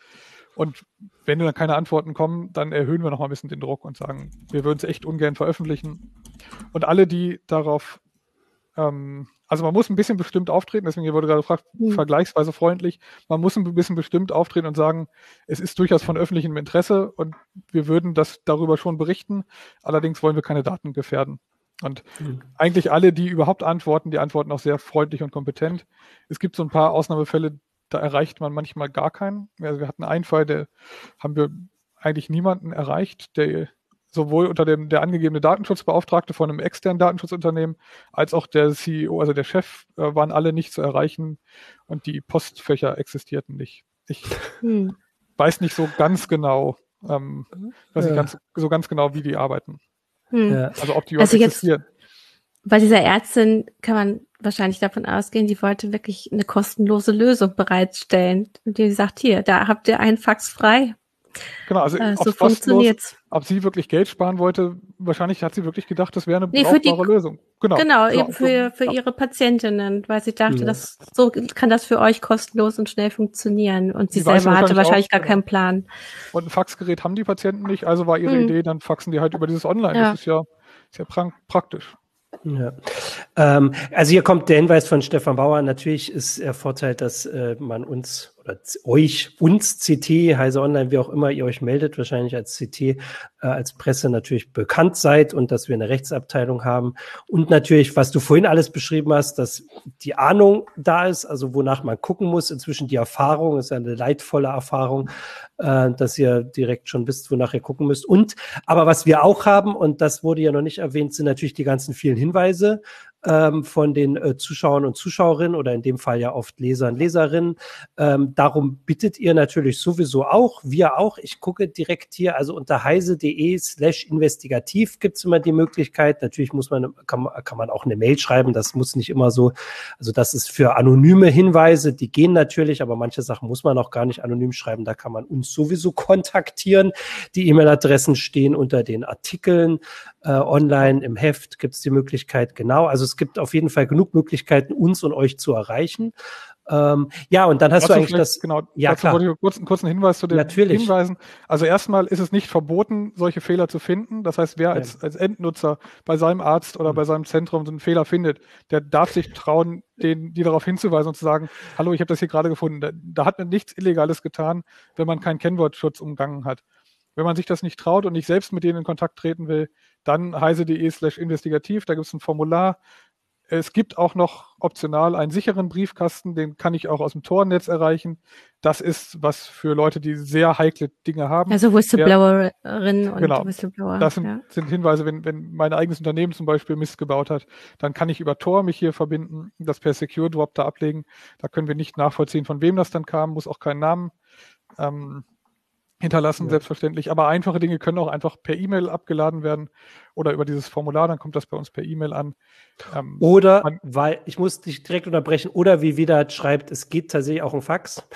Und wenn dann keine Antworten kommen, dann erhöhen wir noch mal ein bisschen den Druck und sagen, wir würden es echt ungern veröffentlichen. Und alle, die darauf, ähm, also man muss ein bisschen bestimmt auftreten, deswegen wurde gerade gefragt, mhm. vergleichsweise freundlich, man muss ein bisschen bestimmt auftreten und sagen, es ist durchaus von öffentlichem Interesse und wir würden das darüber schon berichten, allerdings wollen wir keine Daten gefährden. Und mhm. eigentlich alle, die überhaupt antworten, die antworten auch sehr freundlich und kompetent. Es gibt so ein paar Ausnahmefälle, da erreicht man manchmal gar keinen. Also wir hatten einen Fall, der haben wir eigentlich niemanden erreicht, der sowohl unter dem der angegebene Datenschutzbeauftragte von einem externen Datenschutzunternehmen als auch der CEO, also der Chef, äh, waren alle nicht zu erreichen und die Postfächer existierten nicht. Ich hm. weiß nicht so ganz genau, ähm, weiß ja. nicht ganz, so ganz genau, wie die arbeiten. Hm. Ja. Also ob die also jetzt, Bei dieser Ärztin kann man wahrscheinlich davon ausgehen, die wollte wirklich eine kostenlose Lösung bereitstellen. Und die sagt, hier, da habt ihr einen Fax frei. Genau, also äh, so funktioniert's. Ob sie wirklich Geld sparen wollte, wahrscheinlich hat sie wirklich gedacht, das wäre eine nee, brauchbare Lösung. Genau, genau, genau. für, für ja. ihre Patientinnen, weil sie dachte, ja. das, so kann das für euch kostenlos und schnell funktionieren. Und sie, sie selber hatte wahrscheinlich auch, gar keinen Plan. Und ein Faxgerät haben die Patienten nicht, also war ihre hm. Idee, dann faxen die halt über dieses Online. Ja. Das ist ja, ist ja praktisch. Ja. Ähm, also hier kommt der Hinweis von Stefan Bauer. Natürlich ist der Vorteil, dass äh, man uns oder euch, uns CT, Heise Online, wie auch immer ihr euch meldet, wahrscheinlich als CT, äh, als Presse natürlich bekannt seid und dass wir eine Rechtsabteilung haben. Und natürlich, was du vorhin alles beschrieben hast, dass die Ahnung da ist, also wonach man gucken muss. Inzwischen die Erfahrung ist eine leidvolle Erfahrung, äh, dass ihr direkt schon wisst, wonach ihr gucken müsst. Und, aber was wir auch haben, und das wurde ja noch nicht erwähnt, sind natürlich die ganzen vielen Hinweise ähm, von den äh, Zuschauern und Zuschauerinnen oder in dem Fall ja oft Lesern, Leserinnen. Ähm, darum bittet ihr natürlich sowieso auch, wir auch. Ich gucke direkt hier, also unter heise.de slash investigativ gibt's immer die Möglichkeit. Natürlich muss man, kann, kann man auch eine Mail schreiben. Das muss nicht immer so, also das ist für anonyme Hinweise, die gehen natürlich, aber manche Sachen muss man auch gar nicht anonym schreiben. Da kann man uns sowieso kontaktieren. Die E-Mail-Adressen stehen unter den Artikeln äh, online im Heft gibt's die Möglichkeit, genau. Also es gibt auf jeden Fall genug Möglichkeiten, uns und euch zu erreichen. Ähm, ja, und dann hast dazu du eigentlich das. Genau, ja, dazu klar. wollte ich kurz, einen kurzen Hinweis zu den Natürlich. Hinweisen. Also erstmal ist es nicht verboten, solche Fehler zu finden. Das heißt, wer als, als Endnutzer bei seinem Arzt oder mhm. bei seinem Zentrum so einen Fehler findet, der darf sich trauen, den, die darauf hinzuweisen und zu sagen, hallo, ich habe das hier gerade gefunden. Da, da hat man nichts Illegales getan, wenn man keinen Kennwortschutz umgangen hat. Wenn man sich das nicht traut und nicht selbst mit denen in Kontakt treten will, dann heise.de slash investigativ, da gibt es ein Formular. Es gibt auch noch optional einen sicheren Briefkasten, den kann ich auch aus dem Tornetz erreichen. Das ist was für Leute, die sehr heikle Dinge haben. Also Whistleblowerinnen und genau, Whistleblower. Das sind, ja. sind Hinweise, wenn, wenn mein eigenes Unternehmen zum Beispiel Mist gebaut hat, dann kann ich über Tor mich hier verbinden, das per Secure Drop da ablegen. Da können wir nicht nachvollziehen, von wem das dann kam, muss auch keinen Namen ähm, hinterlassen, ja. selbstverständlich. Aber einfache Dinge können auch einfach per E-Mail abgeladen werden oder über dieses Formular, dann kommt das bei uns per E-Mail an. Ähm, oder, man, weil, ich muss dich direkt unterbrechen, oder wie wieder schreibt, es geht tatsächlich auch ein Fax.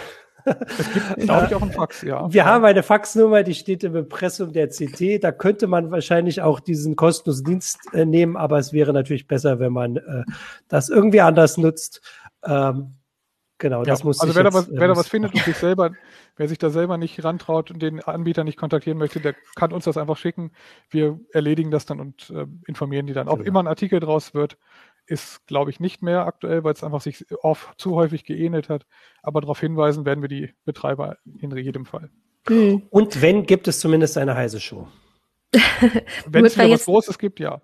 Es gibt, glaube ich, auch ein Fax, ja. Wir haben eine Faxnummer, die steht im Impressum der CT. Da könnte man wahrscheinlich auch diesen kostenlosen Dienst äh, nehmen, aber es wäre natürlich besser, wenn man äh, das irgendwie anders nutzt. Ähm, Genau, das ja, muss Also wer, jetzt, da was, wer da was findet und sich selber, wer sich da selber nicht rantraut und den Anbieter nicht kontaktieren möchte, der kann uns das einfach schicken. Wir erledigen das dann und äh, informieren die dann. Ob genau. immer ein Artikel draus wird, ist, glaube ich, nicht mehr aktuell, weil es einfach sich oft zu häufig geähnelt hat. Aber darauf hinweisen werden wir die Betreiber in jedem Fall. Mhm. Und wenn, gibt es zumindest eine heiße Show. wenn es wieder was Großes gibt, ja.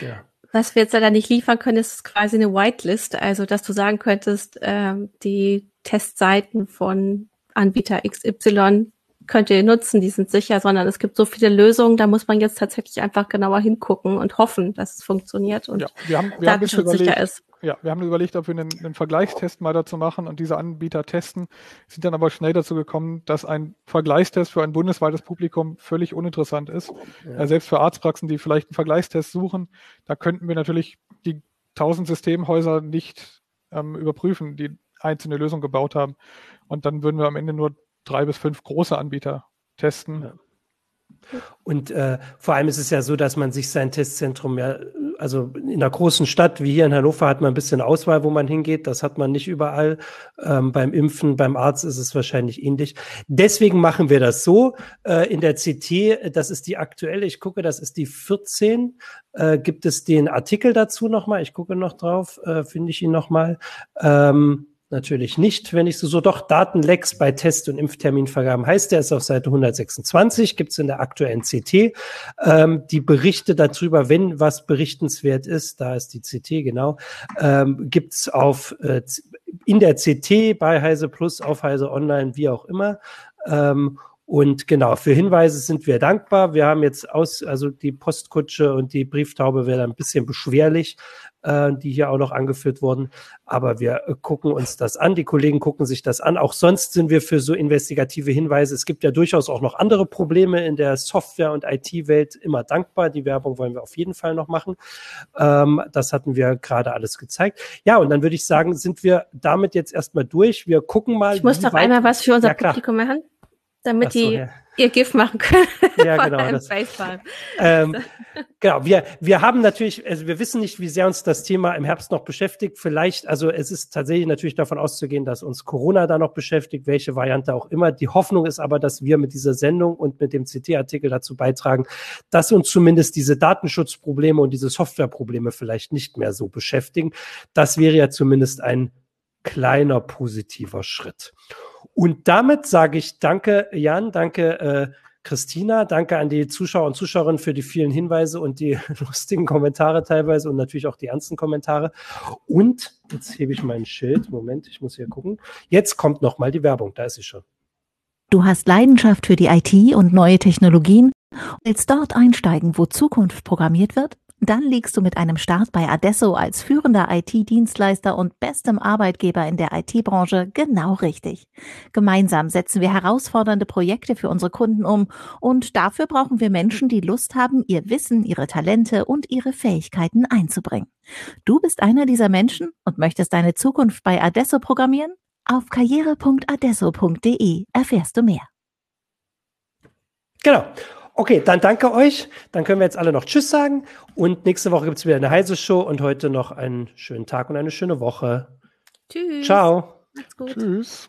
ja. Was wir jetzt leider nicht liefern können, ist quasi eine Whitelist, also dass du sagen könntest, ähm, die Testseiten von Anbieter XY könnt ihr nutzen, die sind sicher, sondern es gibt so viele Lösungen, da muss man jetzt tatsächlich einfach genauer hingucken und hoffen, dass es funktioniert und ja, wir haben, wir datenschutzsicher ist. Ja, wir haben überlegt, ob wir einen, einen, Vergleichstest mal dazu machen und diese Anbieter testen, sind dann aber schnell dazu gekommen, dass ein Vergleichstest für ein bundesweites Publikum völlig uninteressant ist. Ja. Äh, selbst für Arztpraxen, die vielleicht einen Vergleichstest suchen, da könnten wir natürlich die tausend Systemhäuser nicht ähm, überprüfen, die einzelne Lösungen gebaut haben. Und dann würden wir am Ende nur drei bis fünf große Anbieter testen. Ja. Und äh, vor allem ist es ja so, dass man sich sein Testzentrum ja, also in einer großen Stadt wie hier in Hannover hat man ein bisschen Auswahl, wo man hingeht. Das hat man nicht überall. Ähm, beim Impfen, beim Arzt ist es wahrscheinlich ähnlich. Deswegen machen wir das so. Äh, in der CT, das ist die aktuelle, ich gucke, das ist die 14, äh, gibt es den Artikel dazu nochmal. Ich gucke noch drauf, äh, finde ich ihn nochmal. Ähm, natürlich nicht. Wenn ich so, so doch Datenlecks bei Test- und Impfterminvergaben heißt, der ist auf Seite 126, gibt es in der aktuellen CT. Ähm, die Berichte darüber, wenn was berichtenswert ist, da ist die CT genau, ähm, gibt es auf äh, in der CT bei Heise Plus, auf Heise Online, wie auch immer. Ähm, und genau, für Hinweise sind wir dankbar. Wir haben jetzt aus, also die Postkutsche und die Brieftaube wäre ein bisschen beschwerlich, die hier auch noch angeführt wurden. Aber wir äh, gucken uns das an. Die Kollegen gucken sich das an. Auch sonst sind wir für so investigative Hinweise. Es gibt ja durchaus auch noch andere Probleme in der Software- und IT-Welt immer dankbar. Die Werbung wollen wir auf jeden Fall noch machen. Ähm, das hatten wir gerade alles gezeigt. Ja, und dann würde ich sagen, sind wir damit jetzt erstmal durch. Wir gucken mal. Ich muss doch einmal was für unser ja, Publikum machen damit so, die ja. ihr GIF machen können. Ja, genau. Das, ähm, genau. Wir, wir haben natürlich, also wir wissen nicht, wie sehr uns das Thema im Herbst noch beschäftigt. Vielleicht, also es ist tatsächlich natürlich davon auszugehen, dass uns Corona da noch beschäftigt, welche Variante auch immer. Die Hoffnung ist aber, dass wir mit dieser Sendung und mit dem CT-Artikel dazu beitragen, dass uns zumindest diese Datenschutzprobleme und diese Softwareprobleme vielleicht nicht mehr so beschäftigen. Das wäre ja zumindest ein kleiner positiver Schritt. Und damit sage ich danke, Jan, danke, äh, Christina, danke an die Zuschauer und Zuschauerinnen für die vielen Hinweise und die lustigen Kommentare teilweise und natürlich auch die ernsten Kommentare. Und jetzt hebe ich mein Schild. Moment, ich muss hier gucken. Jetzt kommt noch mal die Werbung. Da ist sie schon. Du hast Leidenschaft für die IT und neue Technologien willst dort einsteigen, wo Zukunft programmiert wird? Dann liegst du mit einem Start bei Adesso als führender IT-Dienstleister und bestem Arbeitgeber in der IT-Branche genau richtig. Gemeinsam setzen wir herausfordernde Projekte für unsere Kunden um und dafür brauchen wir Menschen, die Lust haben, ihr Wissen, ihre Talente und ihre Fähigkeiten einzubringen. Du bist einer dieser Menschen und möchtest deine Zukunft bei Adesso programmieren? Auf karriere.adesso.de erfährst du mehr. Genau. Okay, dann danke euch. Dann können wir jetzt alle noch Tschüss sagen. Und nächste Woche gibt es wieder eine heiße Show und heute noch einen schönen Tag und eine schöne Woche. Tschüss. Ciao. Macht's gut. Tschüss.